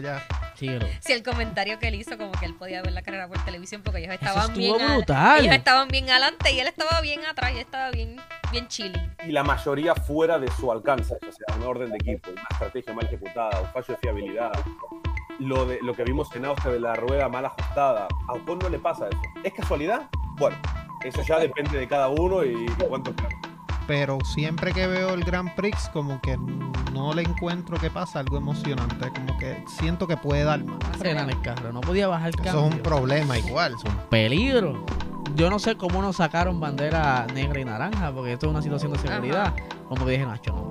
Allá. Síguelo. Sí, el comentario que él hizo, como que él podía ver la carrera por televisión porque ellos Eso estaban estuvo bien. brutal. ellos estaban bien adelante y él estaba bien atrás y estaba bien, bien chilling. y la mayoría fuera de su alcance, o sea, un orden de equipo, una estrategia mal ejecutada, un fallo de fiabilidad. Lo, de, lo que vimos en Austria de la rueda mal ajustada, a Ocon no le pasa eso. ¿Es casualidad? Bueno, eso ya depende de cada uno y, y cuánto claro. Pero siempre que veo el Grand Prix, como que no le encuentro que pasa algo emocionante. Como que siento que puede dar más. frenar el carro, no podía bajar el Eso cambio. es un problema igual. peligro. Yo no sé cómo nos sacaron bandera negra y naranja, porque esto es una situación de seguridad. Como que dije, Nacho, no,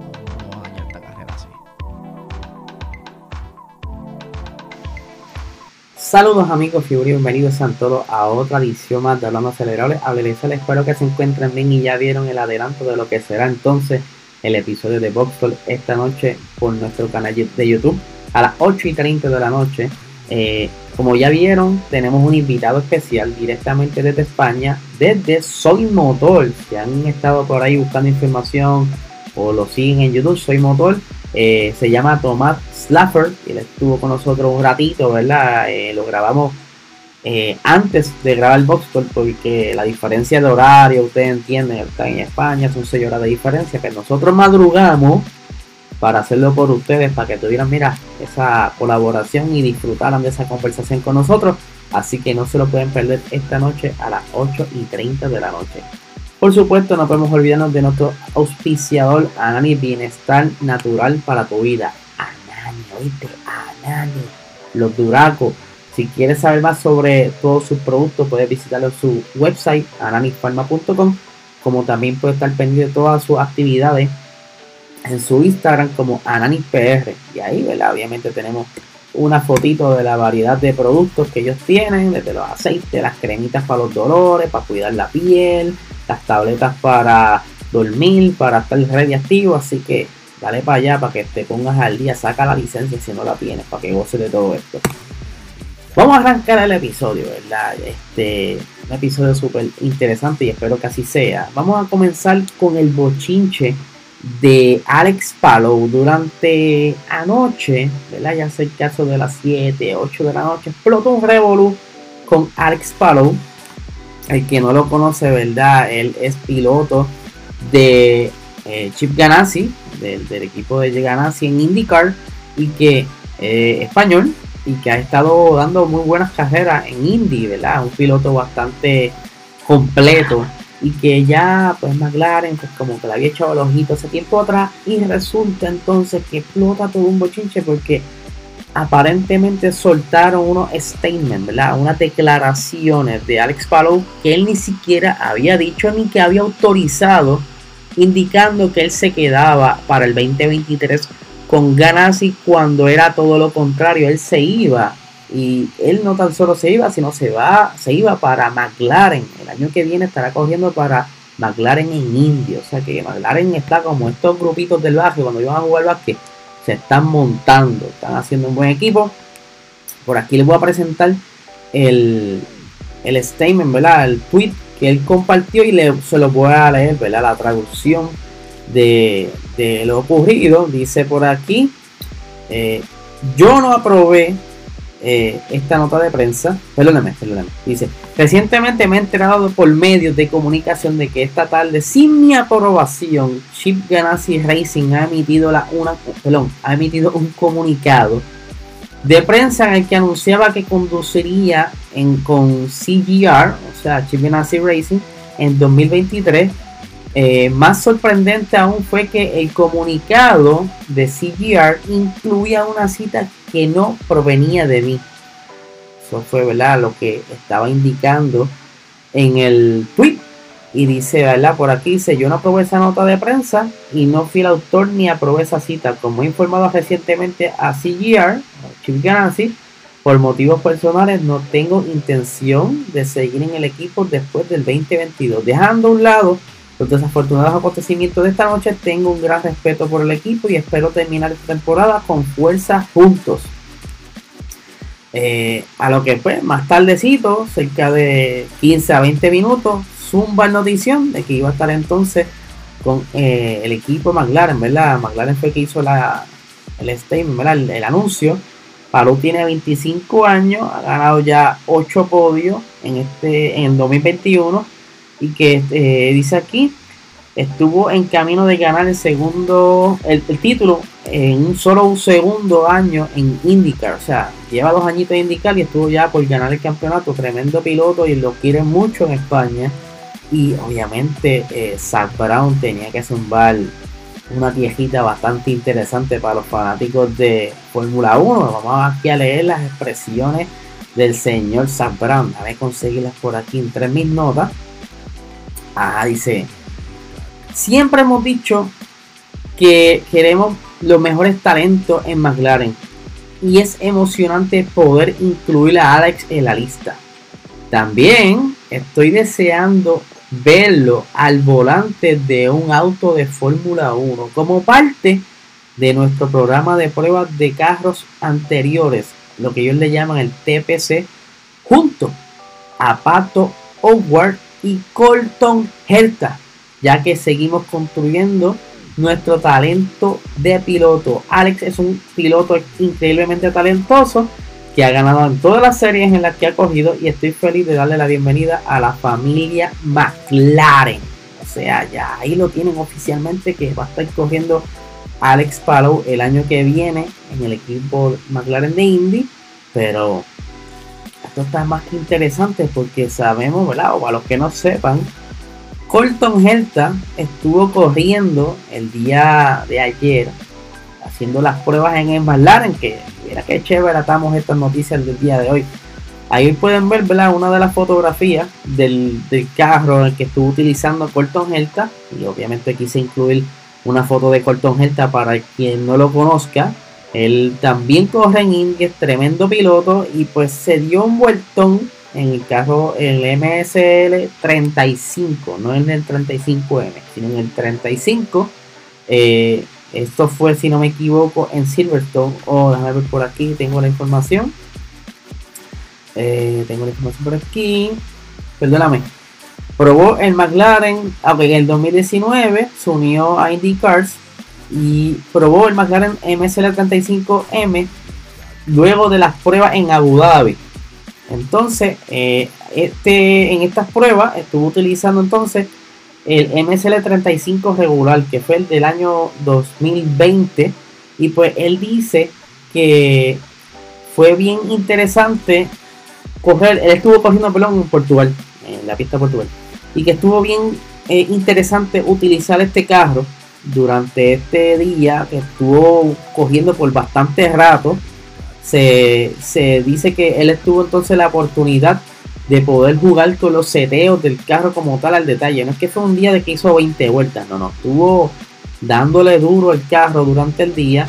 Saludos amigos y bienvenidos sean todos a otra edición más de Hablando Acelerable. les espero que se encuentren bien y ya vieron el adelanto de lo que será entonces el episodio de Boxfall esta noche por nuestro canal de YouTube a las 8 y 30 de la noche. Eh, como ya vieron, tenemos un invitado especial directamente desde España, desde Soy Motor. Si han estado por ahí buscando información o lo siguen en YouTube, Soy Motor. Eh, se llama Tomás Slaffer y él estuvo con nosotros un ratito, ¿verdad? Eh, lo grabamos eh, antes de grabar el Boxcall porque la diferencia de horario, ustedes entienden, está en España, son 6 horas de diferencia, que nosotros madrugamos para hacerlo por ustedes, para que tuvieran, mira, esa colaboración y disfrutaran de esa conversación con nosotros. Así que no se lo pueden perder esta noche a las 8 y 30 de la noche. Por supuesto, no podemos olvidarnos de nuestro auspiciador Anani Bienestar Natural para tu vida. Anani, Anani. Los Duracos. Si quieres saber más sobre todos sus productos, puedes visitarlo en su website, ananifarma.com. Como también puede estar pendiente de todas sus actividades en su Instagram como AnaniPR. Y ahí, ¿verdad? Obviamente tenemos una fotito de la variedad de productos que ellos tienen, desde los aceites, las cremitas para los dolores, para cuidar la piel, las tabletas para dormir, para estar radiactivo, así que dale para allá para que te pongas al día, saca la licencia si no la tienes, para que goces de todo esto. Vamos a arrancar el episodio, ¿verdad? Este, un episodio súper interesante y espero que así sea. Vamos a comenzar con el bochinche de Alex Palou durante anoche, ¿verdad? Ya sé el caso de las 7, 8 de la noche, explotó un revolú con Alex Palou. El que no lo conoce, ¿verdad? Él es piloto de eh, Chip Ganassi, del, equipo de Ganassi en IndyCar, y que eh, español, y que ha estado dando muy buenas carreras en Indy, ¿verdad? Un piloto bastante completo y que ya pues McLaren pues como que le había echado el ojito hace tiempo atrás y resulta entonces que explota todo un bochinche porque aparentemente soltaron unos statements, ¿verdad? Unas declaraciones de Alex Palou que él ni siquiera había dicho ni que había autorizado indicando que él se quedaba para el 2023 con Ganassi cuando era todo lo contrario, él se iba y él no tan solo se iba, sino se va, se iba para McLaren. El año que viene estará cogiendo para McLaren en India. O sea que McLaren está como estos grupitos del barrio cuando iban a jugar básquet, se están montando, están haciendo un buen equipo. Por aquí les voy a presentar el, el statement, ¿verdad? El tweet que él compartió y le, se lo voy a leer, ¿verdad? La traducción de, lo ocurrido. Dice por aquí, eh, yo no aprobé eh, esta nota de prensa, perdóname, perdóname, dice, recientemente me he enterado por medios de comunicación de que esta tarde, sin mi aprobación, Chip Ganassi Racing ha emitido, la, una, ha emitido un comunicado de prensa en el que anunciaba que conduciría en, con CGR, o sea, Ganassi Racing, en 2023. Eh, más sorprendente aún fue que el comunicado de CGR incluía una cita que no provenía de mí. Eso fue ¿verdad? lo que estaba indicando en el tweet. Y dice, ¿verdad? Por aquí dice, yo no aprobé esa nota de prensa y no fui el autor ni aprobé esa cita. Como he informado recientemente a CGR, Chip Ganassi, por motivos personales no tengo intención de seguir en el equipo después del 2022. Dejando a un lado los desafortunados acontecimientos de esta noche, tengo un gran respeto por el equipo y espero terminar esta temporada con fuerza juntos. Eh, a lo que pues más tardecito, cerca de 15 a 20 minutos, zumba notición de que iba a estar entonces con eh, el equipo McLaren, ¿verdad? McLaren fue que hizo la, el statement, El, el, anuncio. Palou tiene 25 años, ha ganado ya 8 podios en este en 2021 y que eh, dice aquí estuvo en camino de ganar el segundo el, título en un solo segundo año en IndyCar, o sea, lleva dos añitos en IndyCar y estuvo ya por ganar el campeonato, tremendo piloto y lo quieren mucho en España. Y obviamente eh, Zach Brown tenía que zumbar una viejita bastante interesante para los fanáticos de Fórmula 1. Vamos aquí a leer las expresiones del señor Zach Brown. A ver, conseguirlas por aquí entre mis notas. Ah, dice: Siempre hemos dicho que queremos los mejores talentos en McLaren. Y es emocionante poder incluir a Alex en la lista. También estoy deseando verlo al volante de un auto de Fórmula 1 como parte de nuestro programa de pruebas de carros anteriores, lo que ellos le llaman el TPC, junto a Pato Howard y Colton Herta, ya que seguimos construyendo nuestro talento de piloto. Alex es un piloto increíblemente talentoso que ha ganado en todas las series en las que ha cogido y estoy feliz de darle la bienvenida a la familia McLaren. O sea, ya ahí lo tienen oficialmente que va a estar corriendo Alex Palou el año que viene en el equipo McLaren de Indy, pero esto está más que interesante porque sabemos, ¿verdad? O a los que no sepan, Colton Herta estuvo corriendo el día de ayer haciendo las pruebas en McLaren, que mira qué chévere estamos estas noticias del día de hoy. Ahí pueden ver una de las fotografías del, del carro el que estuvo utilizando Colton Herta. Y obviamente quise incluir una foto de Colton Herta para quien no lo conozca. Él también corre en Indy, es tremendo piloto y pues se dio un vueltón en el carro, el MSL 35, no en el 35M, sino en el 35. Eh, esto fue, si no me equivoco, en Silverstone. O oh, déjame ver por aquí, tengo la información. Eh, tengo la información por aquí. Perdóname. Probó el McLaren, en el 2019 se unió a IndyCars y probó el McLaren MSL35M luego de las pruebas en Abu Dhabi. Entonces, eh, este, en estas pruebas estuvo utilizando entonces el MSL35 regular, que fue el del año 2020. Y pues él dice que fue bien interesante correr, él estuvo corriendo pelón en Portugal, en la pista de Portugal. Y que estuvo bien eh, interesante utilizar este carro durante este día que estuvo cogiendo por bastante rato. Se, se dice que él estuvo entonces la oportunidad de poder jugar con los seteos del carro como tal al detalle. No es que fue un día de que hizo 20 vueltas, no, no, estuvo dándole duro el carro durante el día,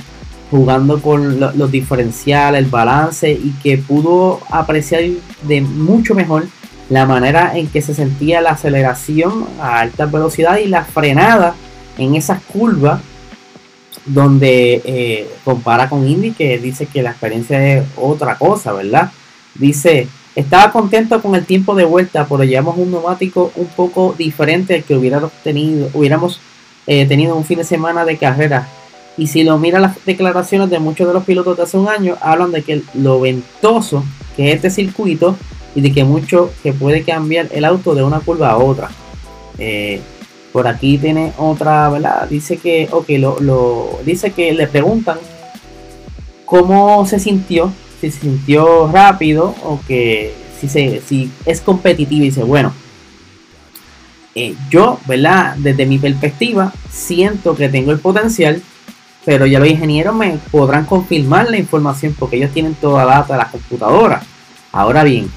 jugando con los diferenciales, el balance y que pudo apreciar de mucho mejor la manera en que se sentía la aceleración a alta velocidad y la frenada en esas curvas donde eh, compara con Indy que dice que la experiencia es otra cosa, ¿verdad? Dice estaba contento con el tiempo de vuelta, pero llevamos un neumático un poco diferente al que hubiéramos tenido, hubiéramos eh, tenido un fin de semana de carrera. Y si lo mira las declaraciones de muchos de los pilotos de hace un año, hablan de que lo ventoso que es este circuito y de que mucho que puede cambiar el auto de una curva a otra. Eh, por aquí tiene otra, ¿verdad? Dice que, lo, dice que le preguntan cómo se sintió si se sintió rápido o que si, se, si es competitivo y dice, bueno, eh, yo, ¿verdad? Desde mi perspectiva, siento que tengo el potencial, pero ya los ingenieros me podrán confirmar la información porque ellos tienen toda la data de la computadora. Ahora bien,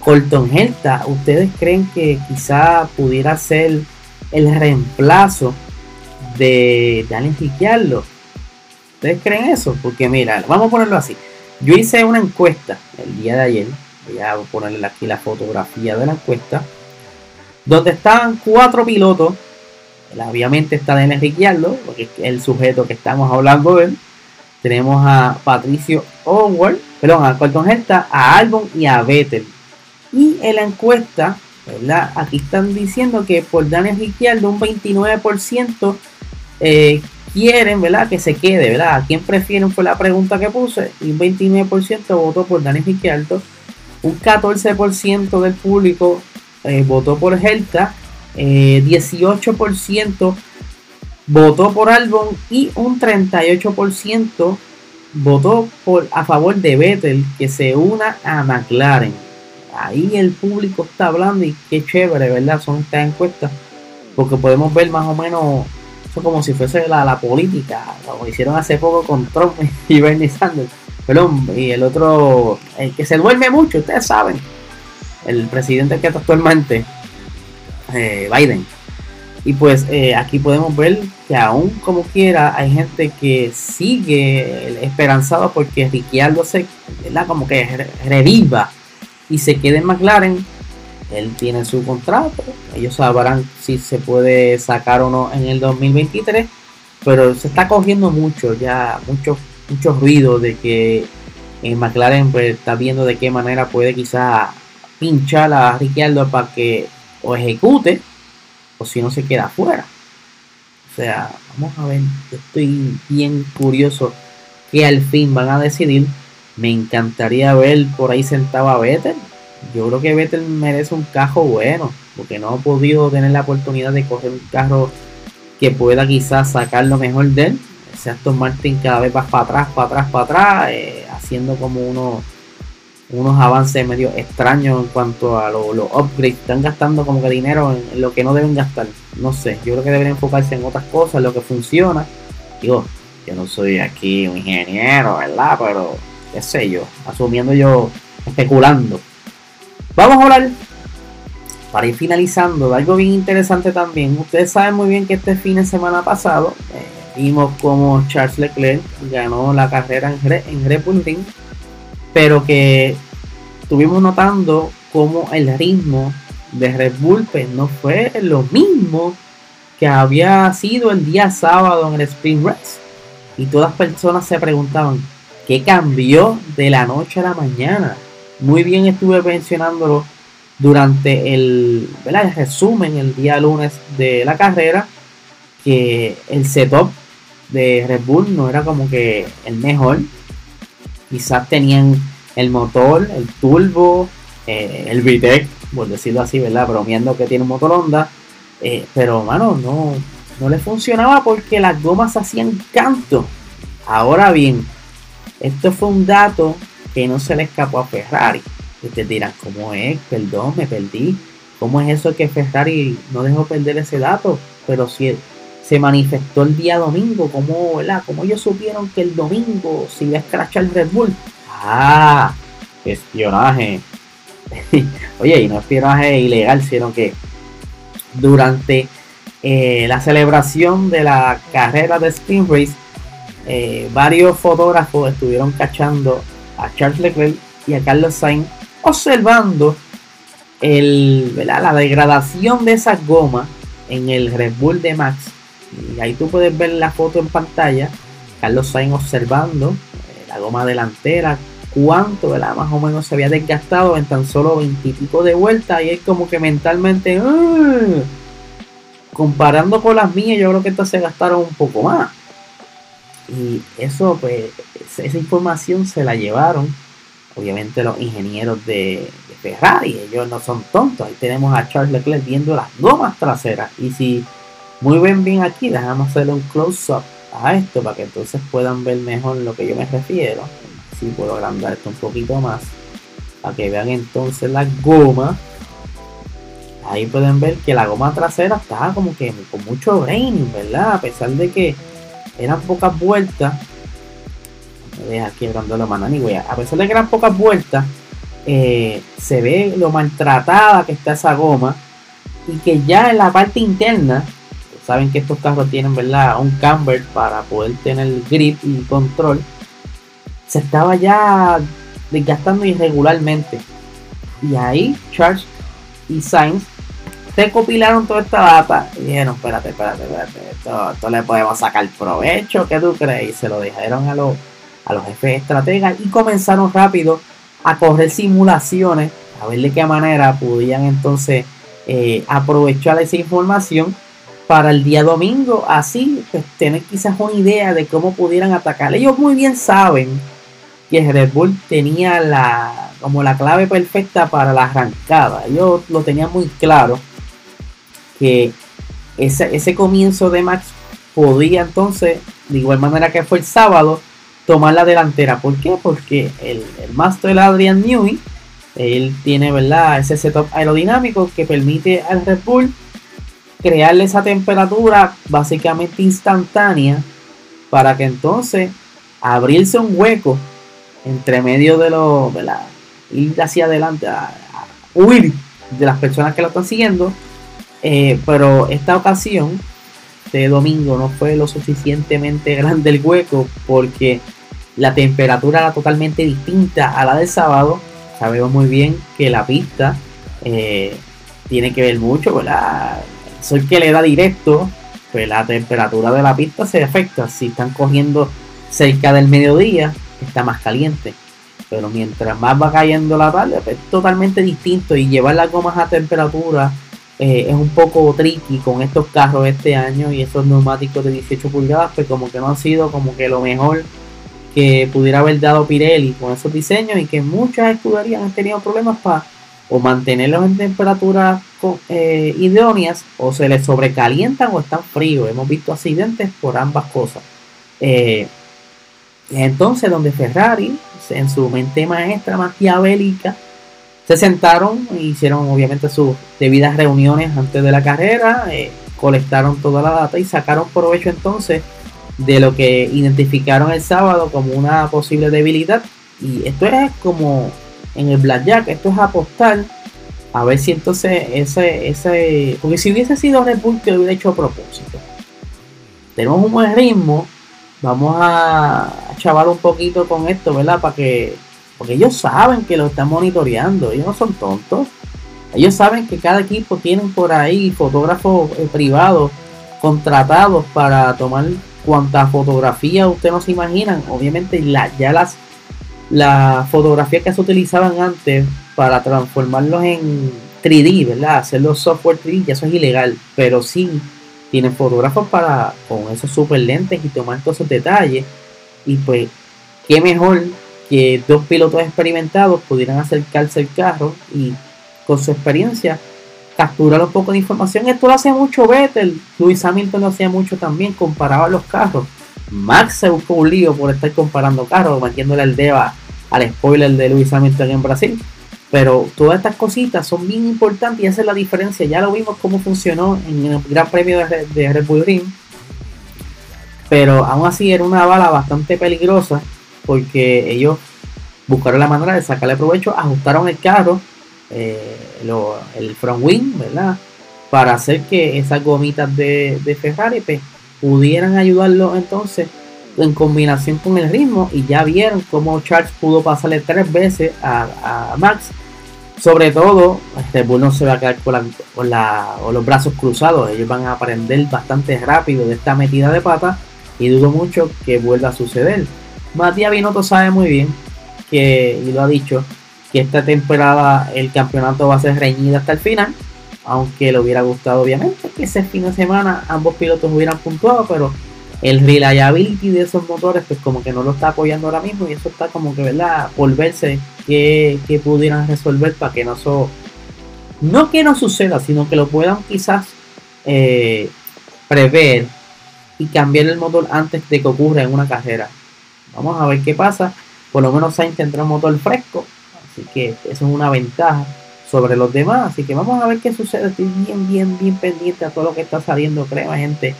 Colton Herta, ¿ustedes creen que quizá pudiera ser el reemplazo de Daniel Ricciardo? ¿Ustedes creen eso? Porque mira, vamos a ponerlo así. Yo hice una encuesta el día de ayer. Voy a ponerle aquí la fotografía de la encuesta. Donde estaban cuatro pilotos. Obviamente está Daniel Ricciardo, porque es el sujeto que estamos hablando de él. Tenemos a Patricio Howard, perdón, a Colton Herta, a Albon y a Vettel. Y en la encuesta, ¿verdad? Aquí están diciendo que por Daniel Ricciardo un 29% eh, quieren, ¿verdad? Que se quede, ¿verdad? ¿A quién prefieren? Fue la pregunta que puse. Un 29% votó por Daniel Ricciardo. Un 14% del público eh, votó por Helta. 18% eh, votó por Albon y un 38% votó por, a favor de Vettel que se una a McLaren. Ahí el público está hablando y qué chévere, ¿verdad? Son estas encuestas porque podemos ver más o menos eso como si fuese la, la política, lo hicieron hace poco con Trump y Bernie Sanders. Perdón, y el otro, el que se duerme mucho, ustedes saben, el presidente que está actualmente, eh, Biden. Y pues eh, aquí podemos ver que aún como quiera hay gente que sigue esperanzado porque Ricciardo se, ¿verdad? como que reviva y se quede en McLaren. Él tiene su contrato, ellos sabrán si se puede sacar o no en el 2023, pero se está cogiendo mucho ya, mucho, mucho ruido de que en McLaren pues, está viendo de qué manera puede quizá pinchar a Ricciardo para que o ejecute o si no se queda afuera. O sea, vamos a ver, estoy bien curioso que al fin van a decidir. Me encantaría ver por ahí sentado a Vettel. Yo creo que Vettel merece un carro bueno, porque no ha podido tener la oportunidad de coger un carro que pueda quizás sacar lo mejor de él. Ese Aston Martin cada vez va para atrás, para atrás, para atrás, eh, haciendo como uno unos avances medio extraños en cuanto a los upgrades. Están gastando como que dinero en, lo que no deben gastar. No sé, yo creo que deberían enfocarse en otras cosas, lo que funciona. Digo, yo no soy aquí un ingeniero, ¿verdad? Pero, qué sé yo, asumiendo yo, especulando. Vamos a hablar, para ir finalizando, de algo bien interesante también. Ustedes saben muy bien que este fin de semana pasado eh, vimos como Charles Leclerc ganó la carrera en, Red Bull Ring pero que estuvimos notando como el ritmo de Red Bull pues, no fue lo mismo que había sido el día sábado en el Spring Race. Y todas las personas se preguntaban, ¿qué cambió de la noche a la mañana? Muy bien estuve mencionándolo durante el, resumen el día lunes de la carrera, que el setup de Red Bull no era como que el mejor quizás tenían el motor, el turbo, eh, el VTEC, por decirlo así, ¿verdad? Bromeando que tiene un motor Honda. Eh, pero, mano, no, no le funcionaba porque las gomas hacían canto. Ahora bien, esto fue un dato que no se le escapó a Ferrari. Ustedes dirán, ¿cómo es? Perdón, me perdí. ¿Cómo es eso que Ferrari no dejó perder ese dato? Pero si se manifestó el día domingo, ¿cómo, ¿verdad? ¿Cómo ellos supieron que el domingo se iba a escrachar el Red Bull? Ah, espionaje. Oye, y no espionaje ilegal, sino que durante eh, la celebración de la carrera de Spin Race, eh, varios fotógrafos estuvieron cachando a Charles Leclerc y a Carlos Sainz observando el, la degradación de esas gomas en el Red Bull de Max. Y ahí tú puedes ver la foto en pantalla. Carlos Sainz observando eh, la goma delantera cuánto, ¿verdad? Más o menos se había desgastado en tan solo veintipico de vueltas y es como que mentalmente, ¡ah! comparando con las mías, yo creo que estas se gastaron un poco más. Y eso, pues, esa información se la llevaron, obviamente, los ingenieros de, Ferrari. Ellos no son tontos. Ahí tenemos a Charles Leclerc viendo las gomas traseras. Y si muy bien, bien aquí, dejamos hacerle un close-up a esto para que entonces puedan ver mejor lo que yo me refiero si puedo agrandar esto un poquito más para que vean entonces la goma ahí pueden ver que la goma trasera estaba como que con mucho braining verdad a pesar de que eran pocas vueltas. Deja aquí agrandando la mano. A pesar de que eran pocas vueltas eh, se ve lo maltratada que está esa goma y que ya en la parte interna saben que estos carros tienen verdad un camber para poder tener grip y control se estaba ya desgastando irregularmente. Y ahí Charles y Sainz recopilaron toda esta data y dijeron, espérate, espérate, espérate, esto, esto le podemos sacar provecho, ¿qué tú crees? Y se lo dijeron a los, a los jefes estrategas y comenzaron rápido a correr simulaciones, a ver de qué manera podían entonces eh, aprovechar esa información para el día domingo, así pues tener quizás una idea de cómo pudieran atacar. Ellos muy bien saben que Red Bull tenía la como la clave perfecta para la arrancada. Ellos lo tenían muy claro que ese, ese comienzo de Max podía entonces, de igual manera que fue el sábado, tomar la delantera. ¿Por qué? Porque el, el Master Adrian Newey, él tiene ¿verdad? ese setup aerodinámico que permite al Red Bull crearle esa temperatura básicamente instantánea para que entonces abrirse un hueco entre medio de los, Ir hacia adelante, a, huir de las personas que lo están siguiendo. Eh, pero esta ocasión de domingo no fue lo suficientemente grande el hueco porque la temperatura era totalmente distinta a la del sábado. Sabemos muy bien que la pista eh, tiene que ver mucho, ¿verdad? sol que le da directo, pues la temperatura de la pista se afecta. Si están cogiendo cerca del mediodía, está más caliente. Pero mientras más va cayendo la tarde, pues, es totalmente distinto. Y llevar las gomas a temperatura eh, es un poco tricky con estos carros este año y esos neumáticos de 18 pulgadas, pues como que no han sido como que lo mejor que pudiera haber dado Pirelli con esos diseños y que muchas escuderías han tenido problemas para o mantenerlos en temperaturas eh, idóneas o se les sobrecalientan o están fríos. Hemos visto accidentes por ambas cosas. Eh, entonces, donde Ferrari, en su mente maestra maquiavélica, se sentaron e hicieron obviamente sus debidas reuniones antes de la carrera, eh, colectaron toda la data y sacaron provecho entonces de lo que identificaron el sábado como una posible debilidad. Y esto es como en el blackjack. Esto es apostar a ver si entonces ese, ese, porque si hubiese sido Red Bull que hubiera hecho a propósito. Tenemos un buen ritmo, vamos a chavar un poquito con esto, ¿verdad? Para que, porque ellos saben que lo están monitoreando, ellos no son tontos. Ellos saben que cada equipo tiene por ahí fotógrafos eh, privados contratados para tomar cuantas fotografías ustedes no se imaginan. Obviamente la, ya las la fotografía que se utilizaban antes para transformarlos en 3D, ¿verdad? Hacerlo software 3D, ya eso es ilegal, pero sí tienen fotógrafos para con esos super lentes y tomar todos esos detalles. Y pues, qué mejor que dos pilotos experimentados pudieran acercarse al carro y con su experiencia capturar un poco de información. Esto lo hace mucho Vettel, Luis Hamilton lo hacía mucho también, comparaba los carros. Max se buscó un lío por estar comparando carros, metiéndole el dedo al spoiler de Luis Hamilton en Brasil. Pero todas estas cositas son bien importantes y es la diferencia. Ya lo vimos cómo funcionó en el Gran Premio de Red Bull Ring. Pero aún así era una bala bastante peligrosa porque ellos buscaron la manera de sacarle provecho, ajustaron el carro, eh, el front wing, ¿verdad? Para hacer que esas gomitas de, Ferrari pues, pudieran ayudarlo entonces en combinación con el ritmo y ya vieron cómo Charles pudo pasarle tres veces a, Max. Sobre todo este Bull no se va a quedar con, la, los brazos cruzados. Ellos van a aprender bastante rápido de esta metida de pata y dudo mucho que vuelva a suceder Matías Binotto sabe muy bien que y lo ha dicho que esta temporada el campeonato va a ser reñida hasta el final aunque le hubiera gustado obviamente que ese fin de semana ambos pilotos hubieran puntuado, pero el reliability de esos motores pues como que no lo está apoyando ahora mismo y eso está como que, ¿verdad? Por verse que, pudieran resolver para que no so, no que no suceda, sino que lo puedan quizás eh, prever y cambiar el motor antes de que ocurra en una carrera. Vamos a ver qué pasa. Por lo menos Sainz tendrá un motor fresco, así que eso es una ventaja sobre los demás. Así que vamos a ver qué sucede. Estoy bien, bien, bien pendiente a todo lo que está saliendo, creo, gente.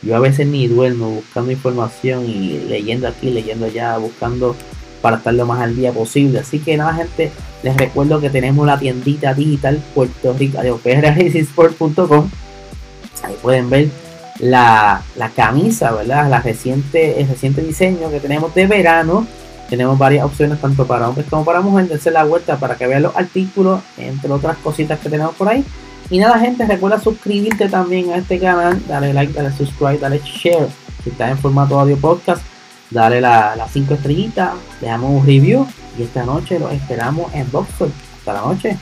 Yo a veces ni duermo buscando información y leyendo aquí, leyendo allá, buscando para estar lo más al día posible. Así que nada, gente, les recuerdo que tenemos la tiendita digital Puerto Rico de. Ahí pueden ver la, camisa, ¿verdad? La reciente, el reciente diseño que tenemos de verano Tenemos varias opciones tanto para hombres como para mujeres. Dense la vuelta para que vean los artículos, entre otras cositas que tenemos por ahí. Y nada, gente, recuerda suscribirte también a este canal. Dale like, dale subscribe, dale share. Si estás en formato audio podcast, dale las 5 estrellitas. Dejamos un review. Y esta noche lo esperamos en Boxford. Hasta la noche.